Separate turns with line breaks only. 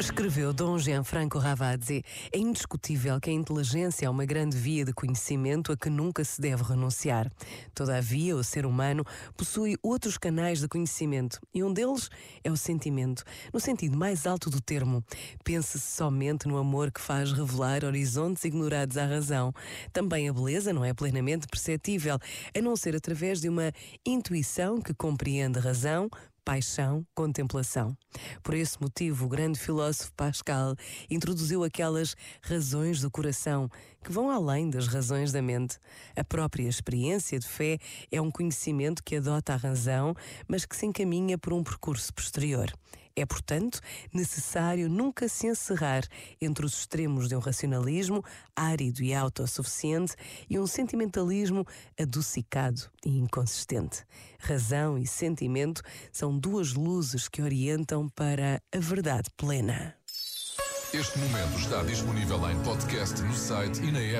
Escreveu Dom Gianfranco Ravazzi, é indiscutível que a inteligência é uma grande via de conhecimento a que nunca se deve renunciar. Todavia, o ser humano possui outros canais de conhecimento e um deles é o sentimento, no sentido mais alto do termo. Pense-se somente no amor que faz revelar horizontes ignorados à razão. Também a beleza não é plenamente perceptível, a não ser através de uma intuição que compreende razão, paixão, contemplação. Por esse motivo, o grande filósofo Pascal introduziu aquelas razões do coração que vão além das razões da mente. A própria experiência de fé é um conhecimento que adota a razão, mas que se encaminha por um percurso posterior. É, portanto, necessário nunca se encerrar entre os extremos de um racionalismo árido e autossuficiente e um sentimentalismo adocicado e inconsistente. Razão e sentimento são duas luzes que orientam para a verdade plena.
Este momento está disponível em podcast no site e na app.